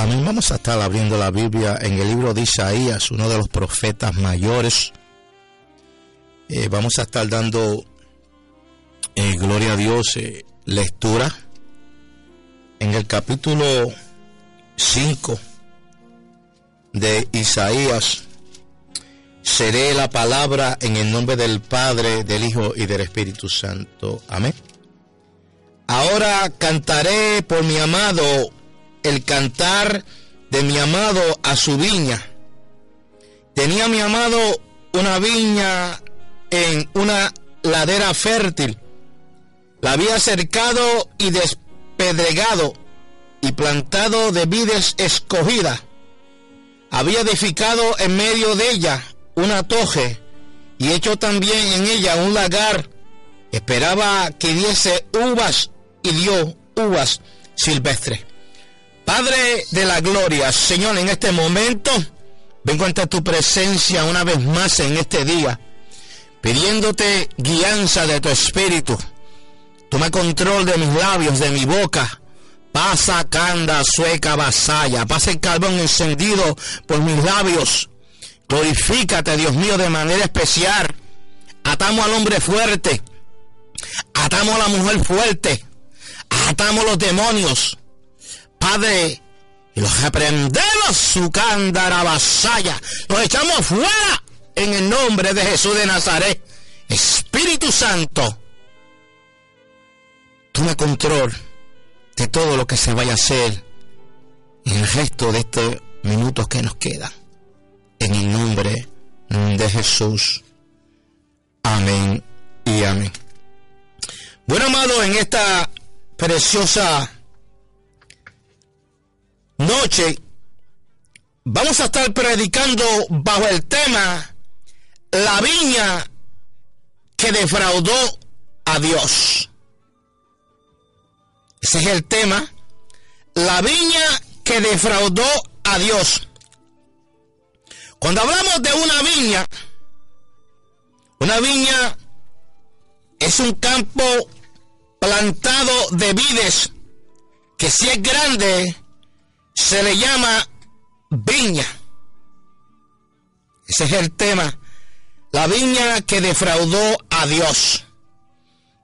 Amén. Vamos a estar abriendo la Biblia en el libro de Isaías, uno de los profetas mayores. Eh, vamos a estar dando, eh, gloria a Dios, eh, lectura en el capítulo 5 de Isaías. Seré la palabra en el nombre del Padre, del Hijo y del Espíritu Santo. Amén. Ahora cantaré por mi amado el cantar de mi amado a su viña. Tenía mi amado una viña en una ladera fértil. La había cercado y despedregado y plantado de vides escogidas. Había edificado en medio de ella una toje y hecho también en ella un lagar. Esperaba que diese uvas y dio uvas silvestres. Padre de la gloria, Señor, en este momento vengo ante tu presencia una vez más en este día, pidiéndote guianza de tu espíritu. Toma control de mis labios, de mi boca. Pasa canda, sueca, vasalla. Pasa el carbón encendido por mis labios. Glorifícate, Dios mío, de manera especial. Atamos al hombre fuerte. Atamos a la mujer fuerte. Atamos los demonios. Padre, y los reprendemos su cándara vasalla. Los echamos fuera en el nombre de Jesús de Nazaret. Espíritu Santo, toma control de todo lo que se vaya a hacer en el resto de estos minutos que nos quedan. En el nombre de Jesús. Amén y amén. Bueno, amado, en esta preciosa noche vamos a estar predicando bajo el tema La viña que defraudó a Dios. Ese es el tema. La viña que defraudó a Dios. Cuando hablamos de una viña, una viña es un campo plantado de vides que si es grande se le llama viña. Ese es el tema. La viña que defraudó a Dios.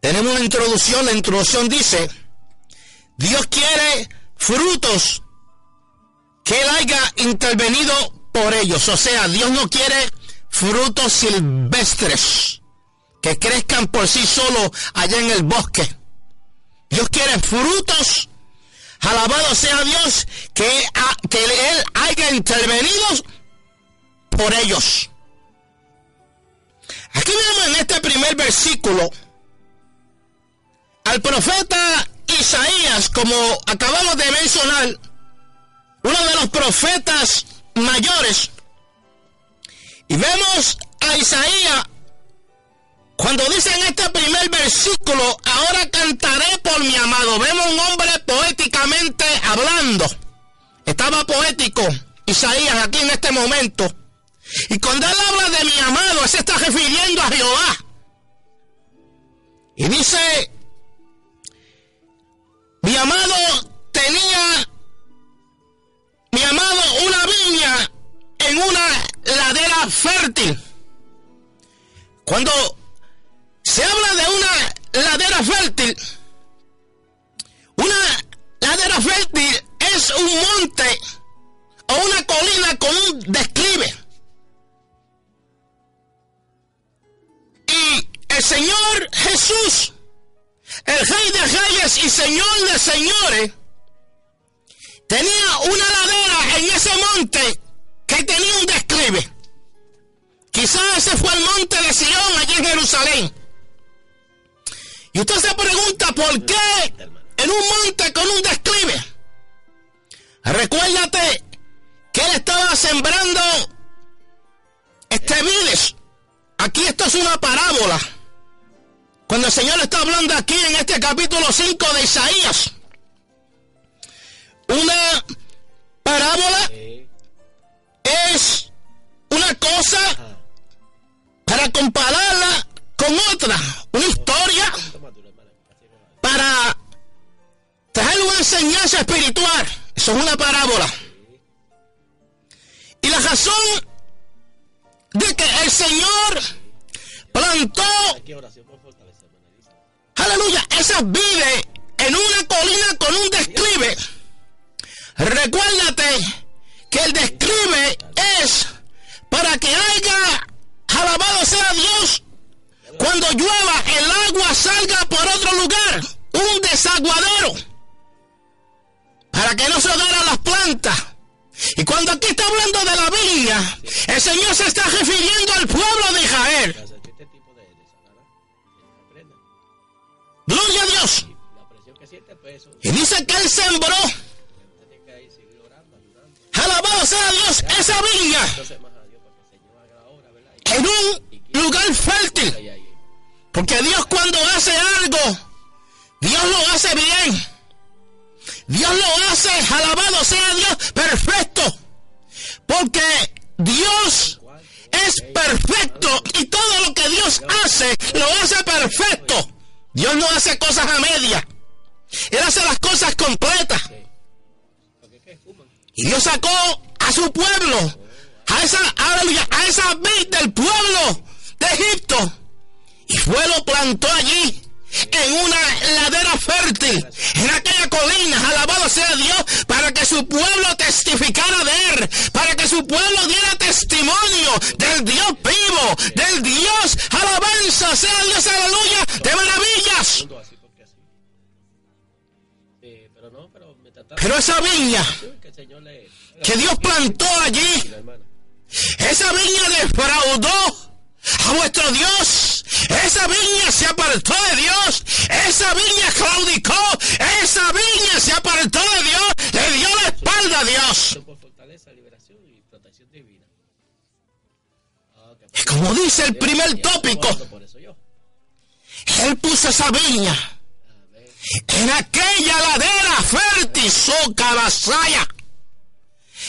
Tenemos una introducción. La introducción dice, Dios quiere frutos que Él haya intervenido por ellos. O sea, Dios no quiere frutos silvestres que crezcan por sí solos allá en el bosque. Dios quiere frutos Alabado sea Dios que, que Él haya intervenido por ellos. Aquí vemos en este primer versículo al profeta Isaías, como acabamos de mencionar, uno de los profetas mayores. Y vemos a Isaías cuando dice en este primer versículo, ahora cantaré por mi amado, vemos un hombre poéticamente hablando. Estaba poético Isaías aquí en este momento. Y cuando él habla de mi amado, se está refiriendo a Jehová. Y dice, mi amado tenía, mi amado, una viña en una ladera fértil. Cuando se habla de una ladera fértil. Una ladera fértil es un monte o una colina con un declive. Y el Señor Jesús, el Rey de Reyes y Señor de Señores, tenía una ladera en ese monte que tenía un declive. Quizás ese fue el monte de Sion allí en Jerusalén. Y usted se pregunta por qué en un monte con un declive. Recuérdate él estaba sembrando este vides. Aquí esto es una parábola. Cuando el Señor está hablando aquí en este capítulo 5 de Isaías, una parábola es una cosa para compararla con otra, una historia para traer una enseñanza espiritual. Eso es una parábola. Y la razón de que el Señor plantó, aleluya, esas vides en una colina con un describe. Recuérdate que el describe es para que haya, alabado sea Dios, cuando llueva el agua salga por otro lugar, un desaguadero, para que no se agarren las plantas. Y cuando aquí está hablando de la viña, el Señor se está refiriendo al pueblo de Israel. Gloria a Dios. Y dice que Él sembró. Alabado sea Dios, esa viña. En un lugar fértil. Porque Dios cuando hace algo, Dios lo hace bien. Dios lo hace, alabado sea Dios, perfecto. Porque Dios es perfecto y todo lo que Dios hace, lo hace perfecto. Dios no hace cosas a media. Él hace las cosas completas. Y Dios sacó a su pueblo, a esa, a esa vid del pueblo de Egipto. Y fue lo plantó allí en una ladera fértil, en aquella colina, alabado sea Dios, para que su pueblo testificara de él, para que su pueblo diera testimonio del Dios vivo, del Dios, alabanza sea Dios, aleluya, de maravillas. Pero esa viña que Dios plantó allí, esa viña defraudó a vuestro Dios. Esa viña se apartó de Dios. Esa viña claudicó. Esa viña se apartó de Dios. Le dio la espalda a Dios. Como dice el primer tópico, él puso esa viña en aquella ladera fértil, saya.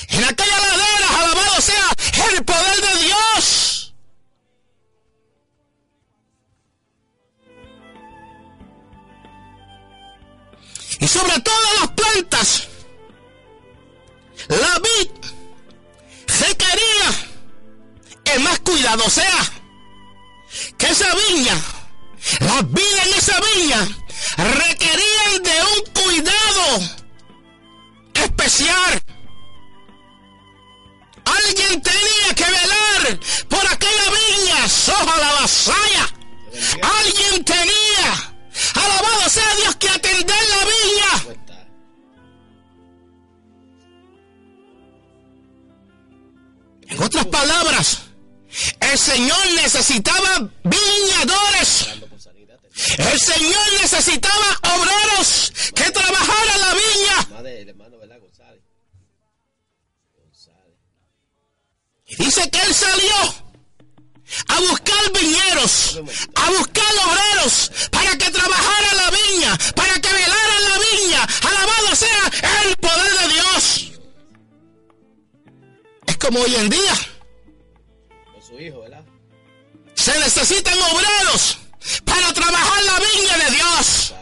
En aquella ladera, alabado sea el poder de Dios. Y sobre todas las plantas. La vid requería el más cuidado, o sea, que esa viña, las vidas en esa viña requerían de un cuidado especial. Alguien tenía que velar por aquella viña, soja la vasalla. Alguien tenía Alabado sea Dios que atender la viña. En otras palabras, el Señor necesitaba viñadores. El Señor necesitaba obreros que trabajaran la viña. Y dice que Él salió a buscar viñeros, a buscar obreros para que trabajara la viña, para que velara la viña. Alabado sea el poder de Dios. Es como hoy en día. Se necesitan obreros para trabajar la viña de Dios.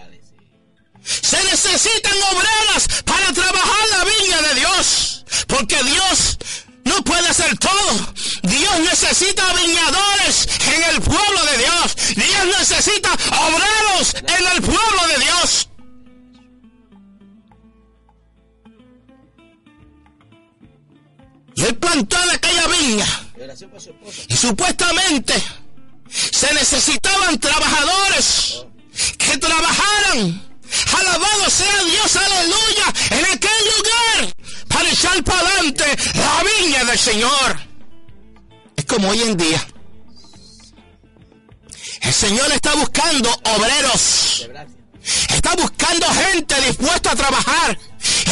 Se necesitan obreras para trabajar la viña de Dios. Porque Dios no puede ser todo. Dios necesita viñadores en el pueblo de Dios. Dios necesita obreros en el pueblo de Dios. Y él plantó de aquella viña. Y supuestamente se necesitaban trabajadores que trabajaran. Alabado sea Dios, aleluya, en aquel lugar para echar para adelante la viña del Señor. Es como hoy en día. El Señor está buscando obreros. Está buscando gente dispuesta a trabajar.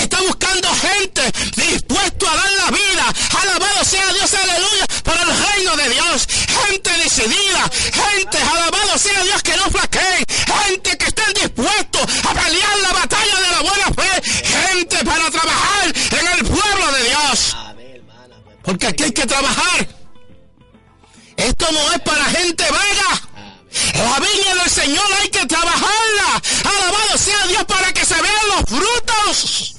Está buscando gente dispuesta a dar la vida alabado sea Dios, aleluya, para el reino de Dios. Gente decidida, gente, alabado sea Dios, que no flaqueen, gente que estén dispuestos a pelear la batalla de la buena fe, gente para trabajar en el pueblo de Dios. Porque aquí hay que trabajar. Esto no es para gente vaga. La viña del Señor hay que trabajarla. Alabado sea Dios para que se vean los frutos.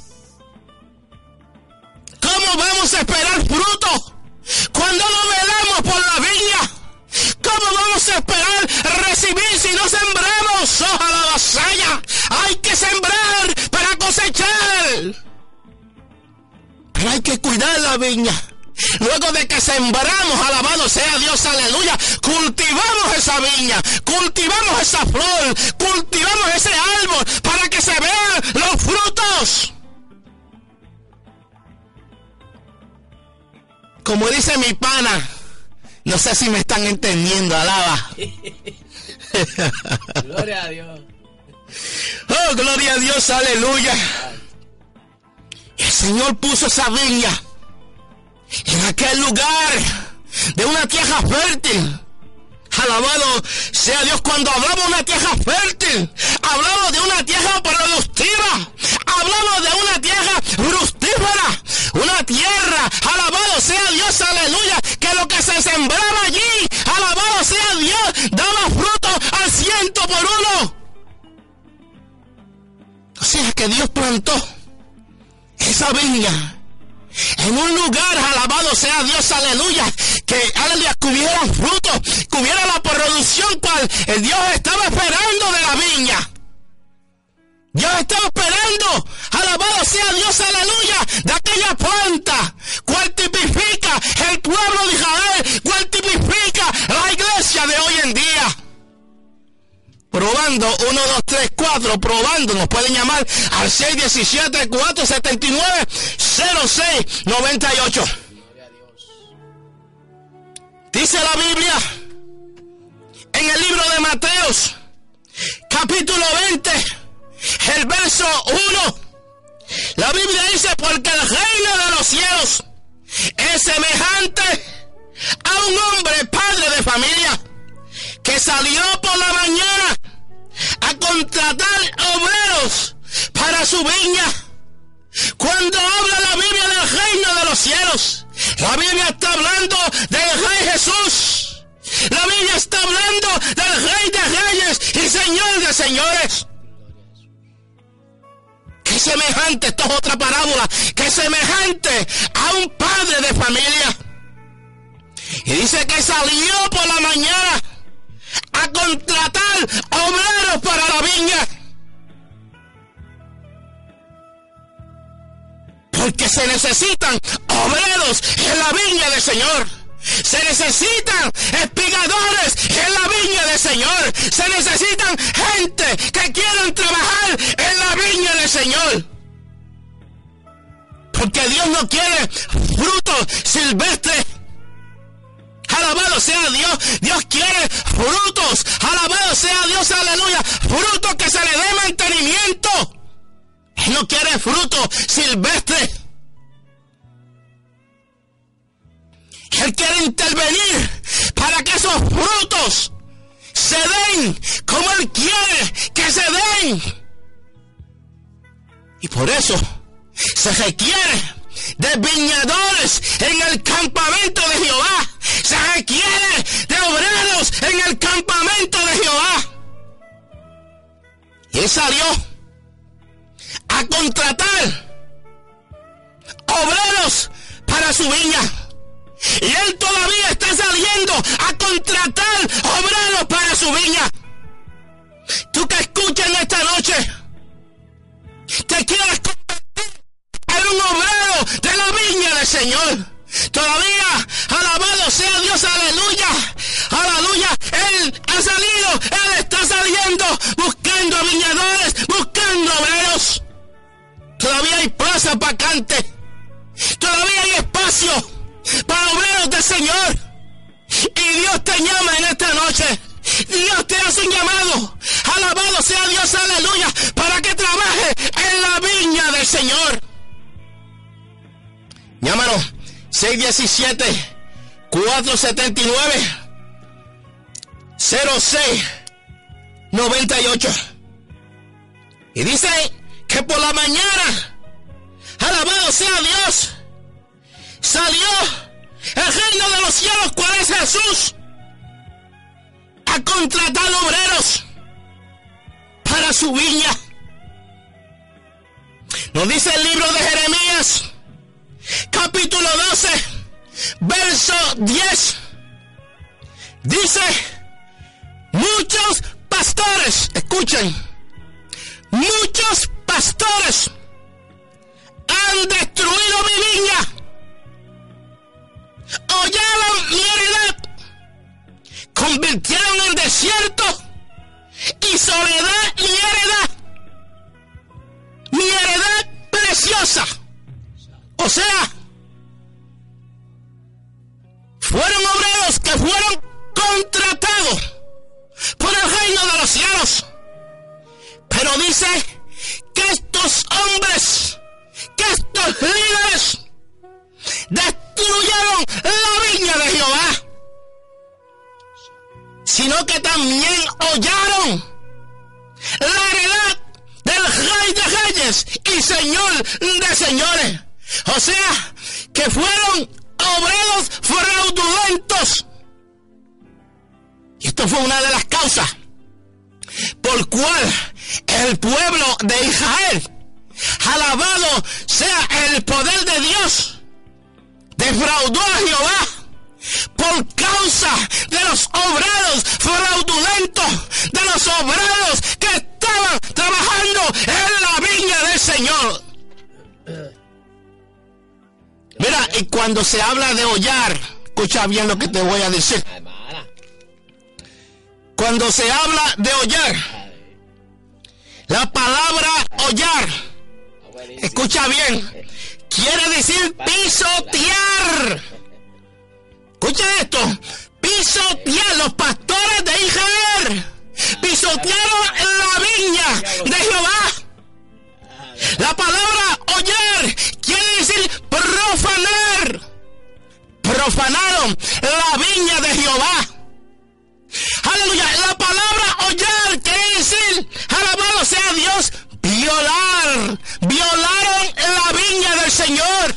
¿Cómo vamos a esperar frutos cuando no velamos por la viña? ¿Cómo vamos a esperar recibir si no sembramos? Ojalá la vasalla. Hay que sembrar para cosechar. Pero hay que cuidar la viña. Luego de que sembramos, alabado sea Dios, aleluya, cultivamos esa viña, cultivamos esa flor, cultivamos ese árbol para que se vean los frutos. Como dice mi pana, no sé si me están entendiendo, alaba. gloria a Dios. Oh, gloria a Dios, aleluya. El Señor puso esa viña en aquel lugar de una tierra fértil. Alabado sea Dios cuando hablamos de una tierra fértil. Hablamos de una tierra productiva. Hablamos de una tierra fructífera. Una tierra, alabado sea Dios, aleluya. Que lo que se sembraba allí, alabado sea Dios, daba fruto al ciento por uno. O sea que Dios plantó esa viña en un lugar, alabado sea Dios, aleluya, que, aleluya, cubiera fruto, cubiera la producción cual el Dios estaba esperando de la viña. Dios estaba esperando, alabado sea Dios, aleluya, de aquella planta, cual tipifica el pueblo de Israel, cual tipifica la iglesia de hoy en día. Probando, 1, 2, 3, 4, probando, nos pueden llamar al 617 479 0698. Dice la Biblia en el libro de Mateos, capítulo 20, el verso 1. La Biblia dice, porque el reino de los cielos es semejante a un hombre padre de familia que salió por la mañana contratar obreros para su viña. Cuando habla la Biblia del reino de los cielos, la Biblia está hablando del Rey Jesús. La Biblia está hablando del Rey de Reyes y Señor de Señores. Que semejante, esto es otra parábola, que semejante a un padre de familia. Y dice que salió por la mañana a contratar obreros para la viña. Porque se necesitan obreros en la viña del Señor. Se necesitan espigadores en la viña del Señor. Se necesitan gente que quieran trabajar en la viña del Señor. Porque Dios no quiere frutos silvestres. Alabado sea Dios. Dios quiere frutos. Alabado sea Dios. Aleluya. Frutos que se le dé mantenimiento. Él no quiere frutos silvestres. Él quiere intervenir para que esos frutos se den como Él quiere que se den. Y por eso se requiere de viñadores en el campamento de Jehová. Se requiere de obreros en el campamento de Jehová. Y él salió a contratar obreros para su viña. Y él todavía está saliendo a contratar obreros para su viña. Tú que escuchas en esta noche, te quieres un obrero de la viña del Señor. Todavía, alabado sea Dios, aleluya, aleluya. Él ha salido, Él está saliendo, buscando viñadores, buscando obreros. Todavía hay plaza vacante. Todavía hay espacio para obreros del Señor. Y Dios te llama en esta noche. Dios te hace un llamado. Alabado sea Dios, aleluya, para que trabaje en la viña del Señor. Llámanos 617 479 06 98. Y dice que por la mañana, alabado sea Dios, salió el reino de los cielos, cuál es Jesús, a contratar obreros para su viña. Nos dice el libro de Jeremías, capítulo 12, verso 10. Dice, muchos pastores, escuchen, muchos pastores han destruido mi viña, hollaron mi heredad, convirtieron en desierto y soledad mi heredad, mi heredad preciosa. O sea, fueron obreros que fueron contratados por el reino de los cielos. Pero dice que estos hombres, que estos líderes destruyeron la viña de Jehová, sino que también hollaron la heredad del rey de reyes y señor de señores. O sea, que fueron obreros fraudulentos y esto fue una de las causas por cual el pueblo de Israel, alabado sea el poder de Dios, defraudó a Jehová por causa de los obreros fraudulentos, de los obreros que estaban trabajando en la viña del Señor. Mira, y cuando se habla de hollar, escucha bien lo que te voy a decir. Cuando se habla de hollar, la palabra hollar, escucha bien, quiere decir pisotear. Escucha esto, pisotear los pastores de Israel. Pisotearon la viña de Jehová. La palabra hollar quiere decir profanar. Profanaron la viña de Jehová. Aleluya. La palabra hollar quiere decir, alabado sea Dios, violar. Violaron la viña del Señor.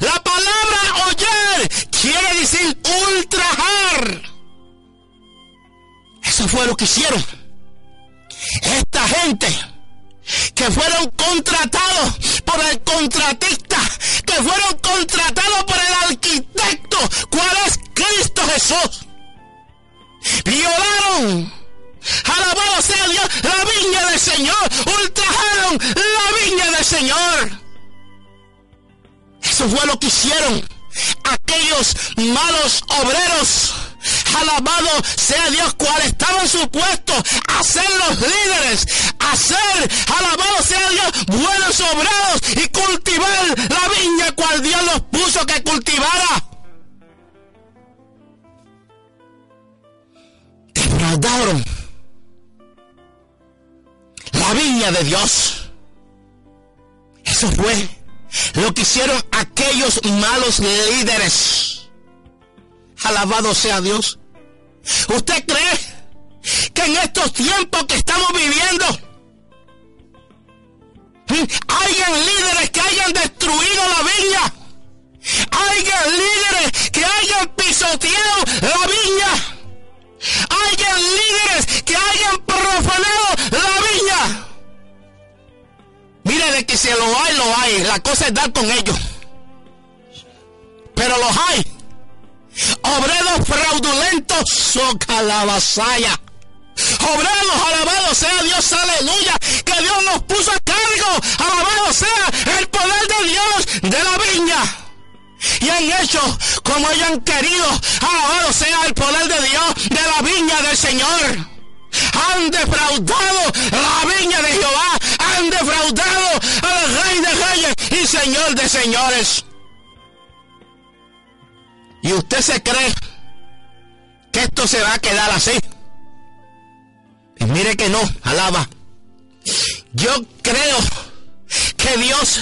La palabra hollar quiere decir ultrajar. Eso fue lo que hicieron. Esta gente que fueron contratados por el contratista, que fueron contratados por el arquitecto, ¿cuál es Cristo Jesús? violaron. Alabado sea Dios, la viña del Señor, ultrajaron la viña del Señor. Eso fue lo que hicieron aquellos malos obreros. Alabado sea Dios, cual estaban supuestos a ser los líderes, a ser, alabado sea Dios, buenos obreros y cultivar la viña cual Dios los puso que cultivara. defraudaron la viña de Dios. Eso fue lo que hicieron aquellos malos líderes. Alabado sea Dios. ¿Usted cree que en estos tiempos que estamos viviendo hayan líderes que hayan destruido la viña? ¿Hayan líderes que hayan pisoteado la viña? hayan líderes que hayan profanado la viña. Mire de que si lo hay, lo hay. La cosa es dar con ellos. Pero los hay. Obreros fraudulentos, soca la vasalla. Obreros, alabado sea Dios, aleluya. Que Dios nos puso a cargo. Alabado sea el poder de Dios de la viña y han hecho como hayan querido. Alabado sea el poder de Dios de la viña del Señor. Han defraudado la viña de Jehová. Han defraudado al Rey de Reyes y Señor de Señores. Y usted se cree que esto se va a quedar así. Y mire que no, alaba. Yo creo Dios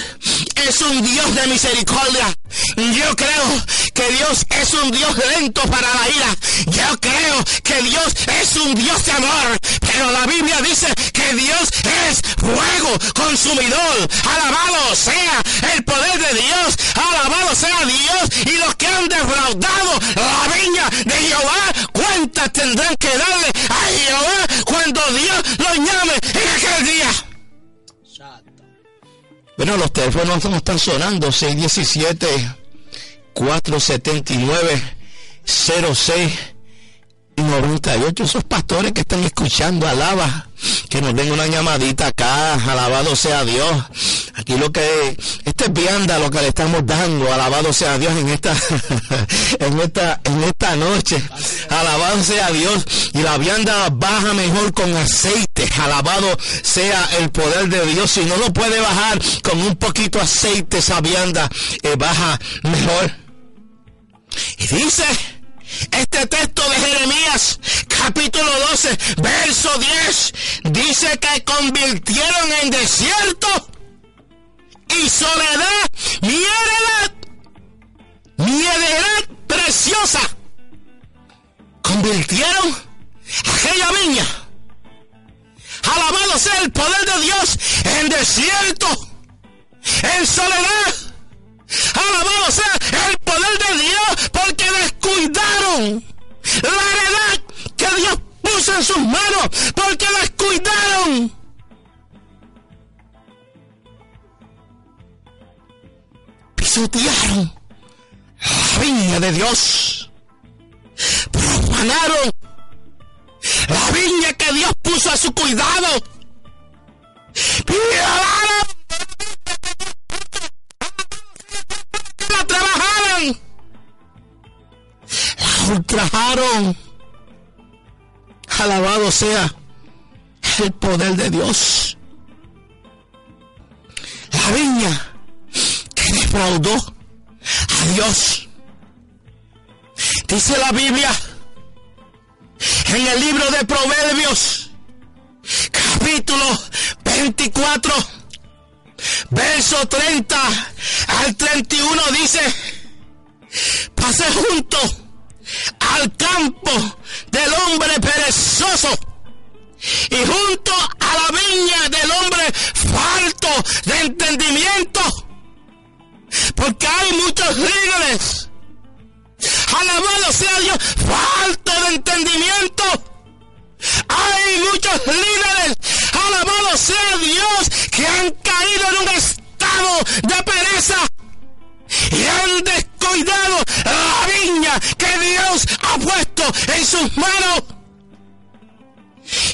es un Dios de misericordia Yo creo que Dios es un Dios lento para la ira. Yo creo que Dios es un Dios de amor. Pero la Biblia dice que Dios es fuego consumidor. Alabado sea el poder de Dios. Alabado sea Dios. Y los que han defraudado la viña de Jehová, cuentas tendrán que darle a Jehová cuando Dios los llame en aquel día. Bueno, los teléfonos no están sonando. 617 479 06 98. Esos pastores que están escuchando, alaba. Que nos den una llamadita acá. Alabado sea Dios. Aquí lo que, este es vianda lo que le estamos dando. Alabado sea Dios en esta, en esta, en esta noche. Alabado sea Dios. Y la vianda baja mejor con aceite. Alabado sea el poder de Dios. Si no lo puede bajar con un poquito aceite, esa vianda eh, baja mejor. Y dice, este texto de Jeremías, capítulo 12, verso 10, dice que convirtieron en desierto y soledad mi heredad, mi heredad preciosa. Convirtieron aquella viña. Alabado sea el poder de Dios en desierto, en soledad. Alabado sea el poder de Dios porque descuidaron la heredad que Dios puso en sus manos porque descuidaron. Pisotearon la viña de Dios. Profanaron la viña que Dios puso a su cuidado. La trabajaron. La ultrajaron. Alabado sea el poder de Dios. La viña defraudó a Dios. Dice la Biblia en el libro de Proverbios, capítulo 24, verso 30 al 31 dice, pase junto al campo del hombre perezoso y junto entendimiento. Hay muchos líderes, alabado sea Dios, que han caído en un estado de pereza y han descuidado la viña que Dios ha puesto en sus manos.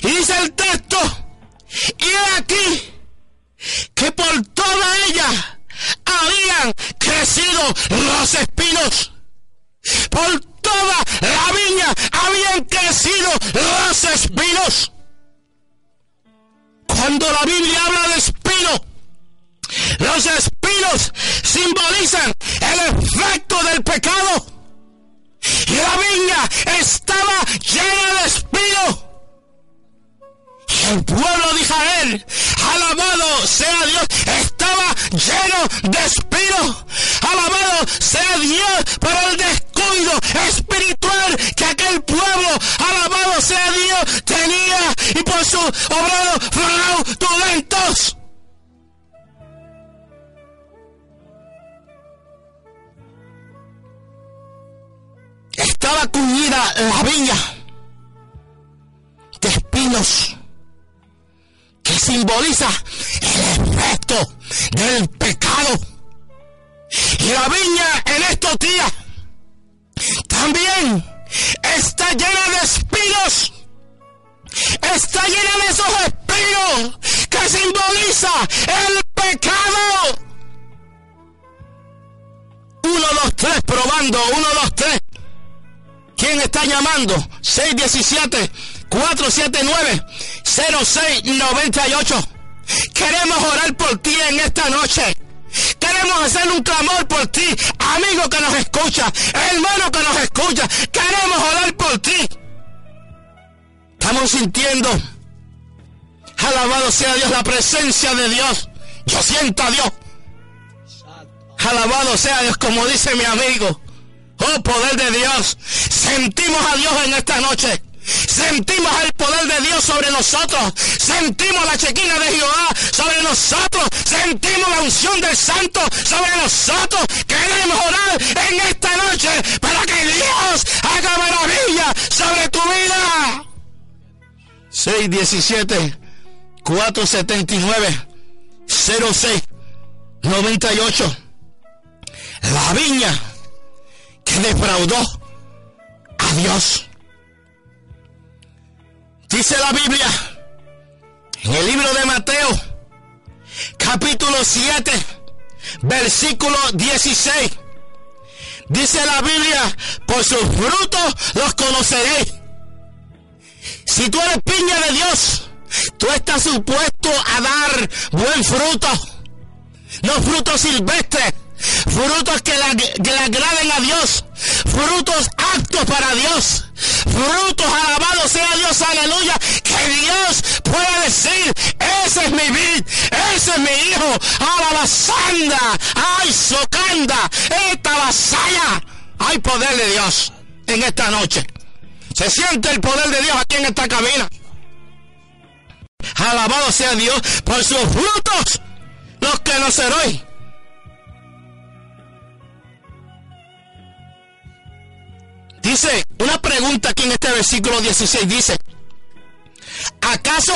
Y dice el texto, y aquí que por toda ella habían crecido los espinos. Por toda la viña habían crecido los espinos. Cuando la Biblia habla de espino, los espinos simbolizan el efecto del pecado. Y la viña estaba llena de espinos. Y el pueblo de Israel, alabado sea Dios, estaba lleno de espinos. Alabado sea Dios por el espiritual que aquel pueblo, alabado sea Dios, tenía y por sus obreros fraudulentos. estaba cuñida la viña de espinos que simboliza el efecto del pecado. Y la viña en estos días también está llena de espinos. Está llena de esos espinos que simboliza el pecado. Uno, dos, tres, probando. Uno, dos, tres. ¿Quién está llamando? 617-479-0698. Queremos orar por ti en esta noche. Queremos hacer un clamor por ti, amigo que nos escucha, hermano que nos escucha. Queremos orar por ti. Estamos sintiendo, alabado sea Dios, la presencia de Dios. Yo siento a Dios. Alabado sea Dios, como dice mi amigo. Oh, poder de Dios. Sentimos a Dios en esta noche. Sentimos el poder de Dios sobre nosotros. Sentimos la chequina de Jehová sobre nosotros. Sentimos la unción del Santo sobre nosotros. Queremos orar en esta noche para que Dios haga maravilla sobre tu vida. 617 479 06 98 La viña que defraudó a Dios. Dice la Biblia en el libro de Mateo, capítulo 7, versículo 16. Dice la Biblia, por sus frutos los conoceréis. Si tú eres piña de Dios, tú estás supuesto a dar buen fruto, no frutos silvestres frutos que le, agraden a Dios, frutos aptos para Dios, frutos alabados sea Dios, aleluya, que Dios pueda decir, ese es mi vid, ese es mi hijo, alabasanda, ay, socanda, esta vasalla, hay poder de Dios en esta noche. Se siente el poder de Dios aquí en esta cabina. Alabado sea Dios por sus frutos, los que no hoy. Dice, una pregunta aquí en este versículo 16 dice, ¿acaso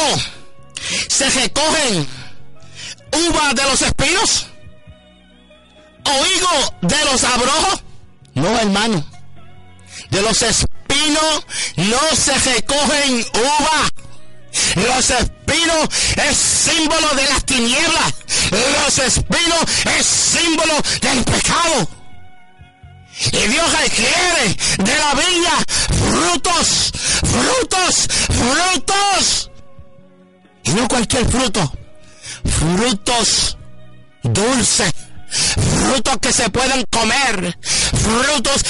se recogen uvas de los espinos? ¿O higo de los abrojos? No, hermano. De los espinos no se recogen uvas. Los espinos es símbolo de las tinieblas. Los espinos es símbolo del pecado. Y Dios requiere de la viña frutos, frutos, frutos. Y no cualquier fruto, frutos dulces, frutos que se pueden comer, frutos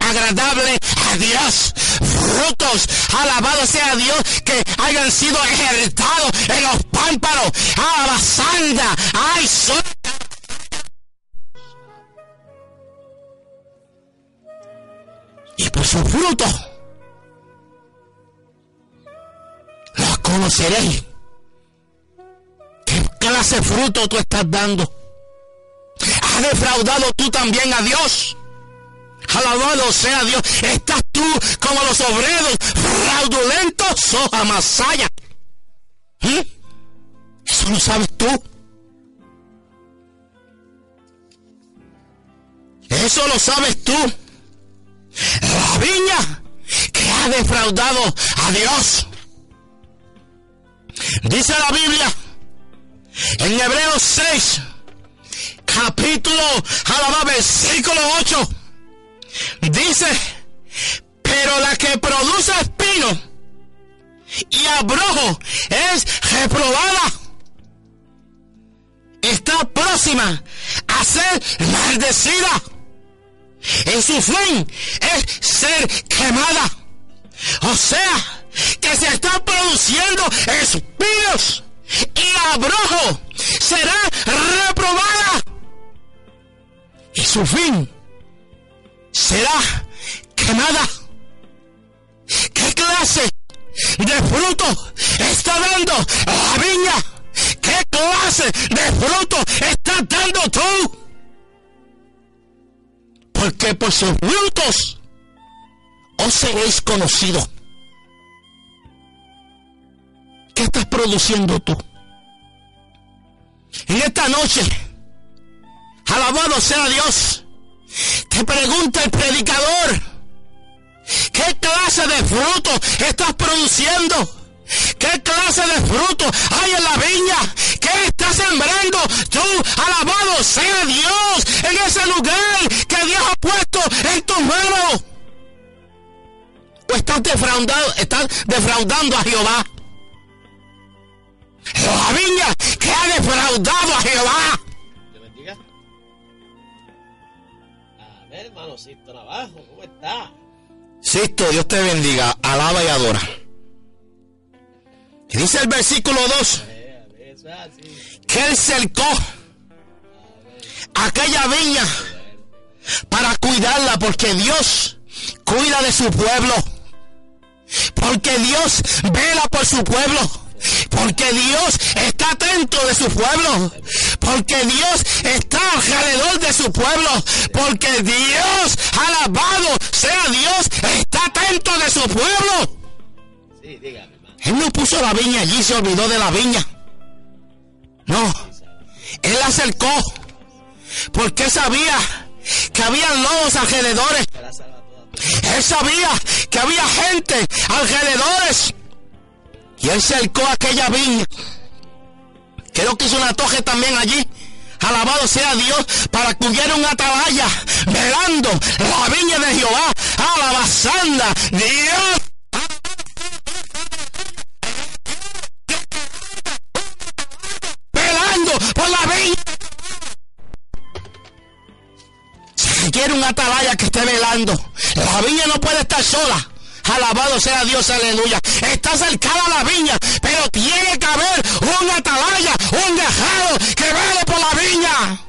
agradables a Dios, frutos, alabado sea Dios, que hayan sido ejercitados en los pámpanos, a la sanda, ay, y por su fruto los conoceréis. ¿Qué clase de fruto tú estás dando? ¿Has defraudado tú también a Dios? Alabado sea Dios. Estás tú como los obreros fraudulentos, soja masaya. ¿Mm? Eso lo sabes tú. Eso lo sabes tú la viña que ha defraudado a Dios. Dice la Biblia en Hebreos 6, capítulo, alabado, versículo 8, dice, pero la que produce espino y abrojo es reprobada. Está próxima a ser maldecida en su fin es ser quemada. O sea, que se están produciendo espinos y abrojo será reprobada. Y su fin será quemada. ¿Qué clase de fruto está dando la viña? ¿Qué clase de fruto porque por sus frutos os seréis conocidos. ¿Qué estás produciendo tú? En esta noche, alabado sea Dios, te pregunta el predicador, ¿qué clase de fruto estás produciendo? ¿Qué clase de fruto hay en la viña? ¿Qué estás sembrando tú? Alabado sea Dios en ese lugar que Dios ha puesto en tus manos. ¿O estás defraudando, estás defraudando a Jehová? La viña que ha defraudado a Jehová. Te bendiga. A ver, hermano Sisto Navajo, ¿cómo está? Sisto, Dios te bendiga. Alaba y adora. Y dice el versículo 2 que él cercó aquella viña para cuidarla porque Dios cuida de su pueblo. Porque Dios vela por su pueblo. Porque Dios está atento de su pueblo. Porque Dios está alrededor de su pueblo. Porque Dios, alabado sea Dios, está atento de su pueblo. Él no puso la viña allí, se olvidó de la viña. No. Él la acercó. Porque sabía que había lobos alrededores. Él sabía que había gente alrededores. Y él cercó aquella viña. Creo que hizo una toje también allí. Alabado sea Dios para que hubiera un atalaya velando la viña de Jehová. Alabazanda. Dios. Por la viña. Si quiere un atalaya que esté velando, la viña no puede estar sola. Alabado sea Dios, aleluya. Está cercada la viña, pero tiene que haber un atalaya, un dejado que vele por la viña.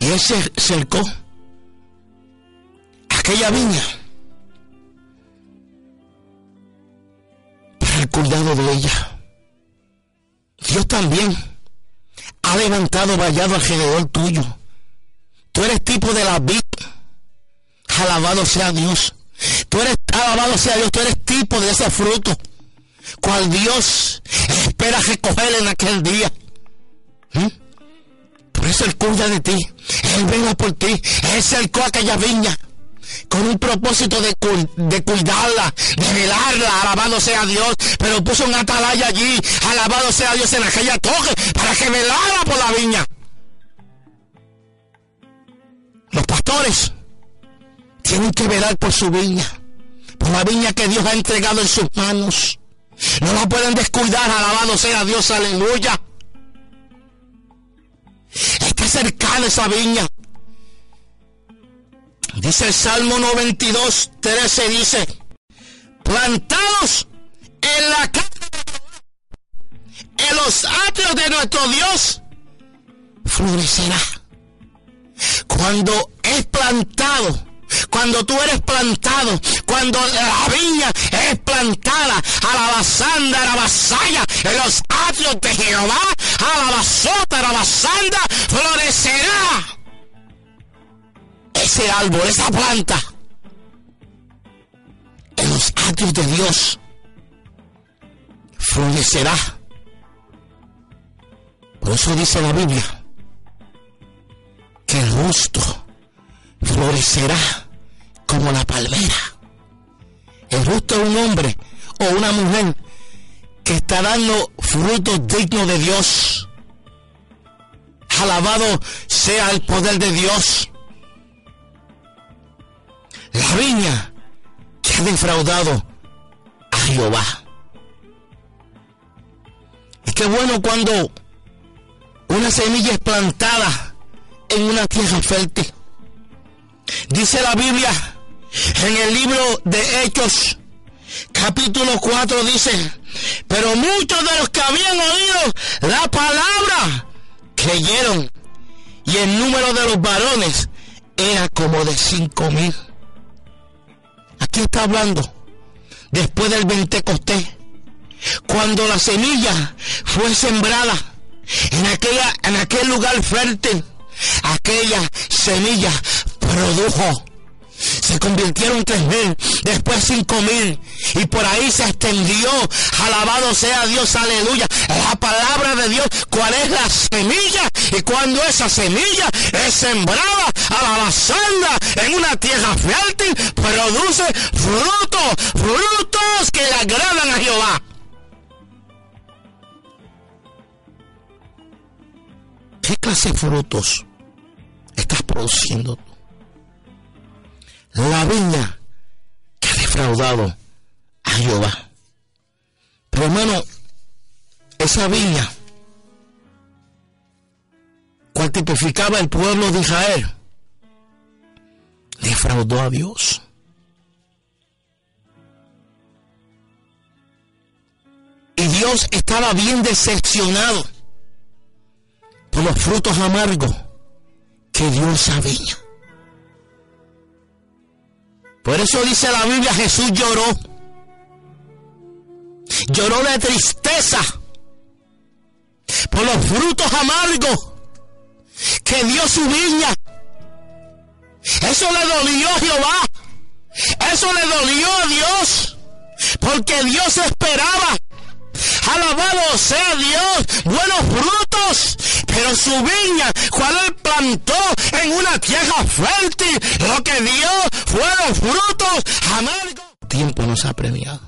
Y él se cercó aquella viña el cuidado de ella. Dios también ha levantado vallado alrededor tuyo. Tú eres tipo de la vid. Alabado sea Dios. Tú eres, alabado sea Dios, tú eres tipo de ese fruto. Cual Dios espera recoger en aquel día. ¿Mm? Por eso Él cuida de ti. Él venga por ti. Él cercó aquella viña con un propósito de, de, cuidarla, de velarla, alabado sea Dios, pero puso un atalaya allí, alabado sea Dios en aquella torre, para que velara por la viña. Los pastores tienen que velar por su viña, por la viña que Dios ha entregado en sus manos. No la pueden descuidar, alabado sea Dios, aleluya. Está cercana esa viña. Dice el Salmo 92, 13, dice, plantados en la en los atrios de nuestro Dios, florecerá. Cuando es plantado, cuando tú eres plantado, cuando la viña es plantada, a la basanda, a la vasalla, en los atrios de Jehová, a la basota, a la basanda, florecerá ese árbol, esa planta, en los atrios de Dios, florecerá. Por eso dice la Biblia que el justo florecerá como la palmera. El justo es un hombre o una mujer que está dando frutos dignos de Dios. Alabado sea el poder de Dios. La viña que ha defraudado a Jehová. Y qué bueno cuando una semilla es plantada en una tierra fértil. Dice la Biblia en el libro de Hechos, capítulo 4, dice, pero muchos de los que habían oído la palabra creyeron y el número de los varones era como de cinco mil. Está hablando después del Pentecostés, cuando la semilla fue sembrada en, aquella, en aquel lugar fértil, aquella semilla produjo. Se convirtieron tres mil, después cinco mil, y por ahí se extendió. Alabado sea Dios, aleluya. La palabra de Dios, ¿cuál es la semilla? Y cuando esa semilla es sembrada a la basanda en una tierra fértil, produce frutos, frutos que le agradan a Jehová. ¿Qué clase de frutos estás produciendo? La viña que ha defraudado a Jehová. Pero hermano, esa viña, cual tipificaba el pueblo de Israel, defraudó a Dios. Y Dios estaba bien decepcionado por los frutos amargos que Dios sabía. Por eso dice la Biblia, Jesús lloró. Lloró de tristeza por los frutos amargos que dio su viña. Eso le dolió Jehová. Eso le dolió a Dios. Porque Dios esperaba. Alabado sea Dios. Buenos frutos. Pero su viña, cual él plantó en una tierra fértil, lo que dio fueron frutos amargos. Tiempo nos ha premiado.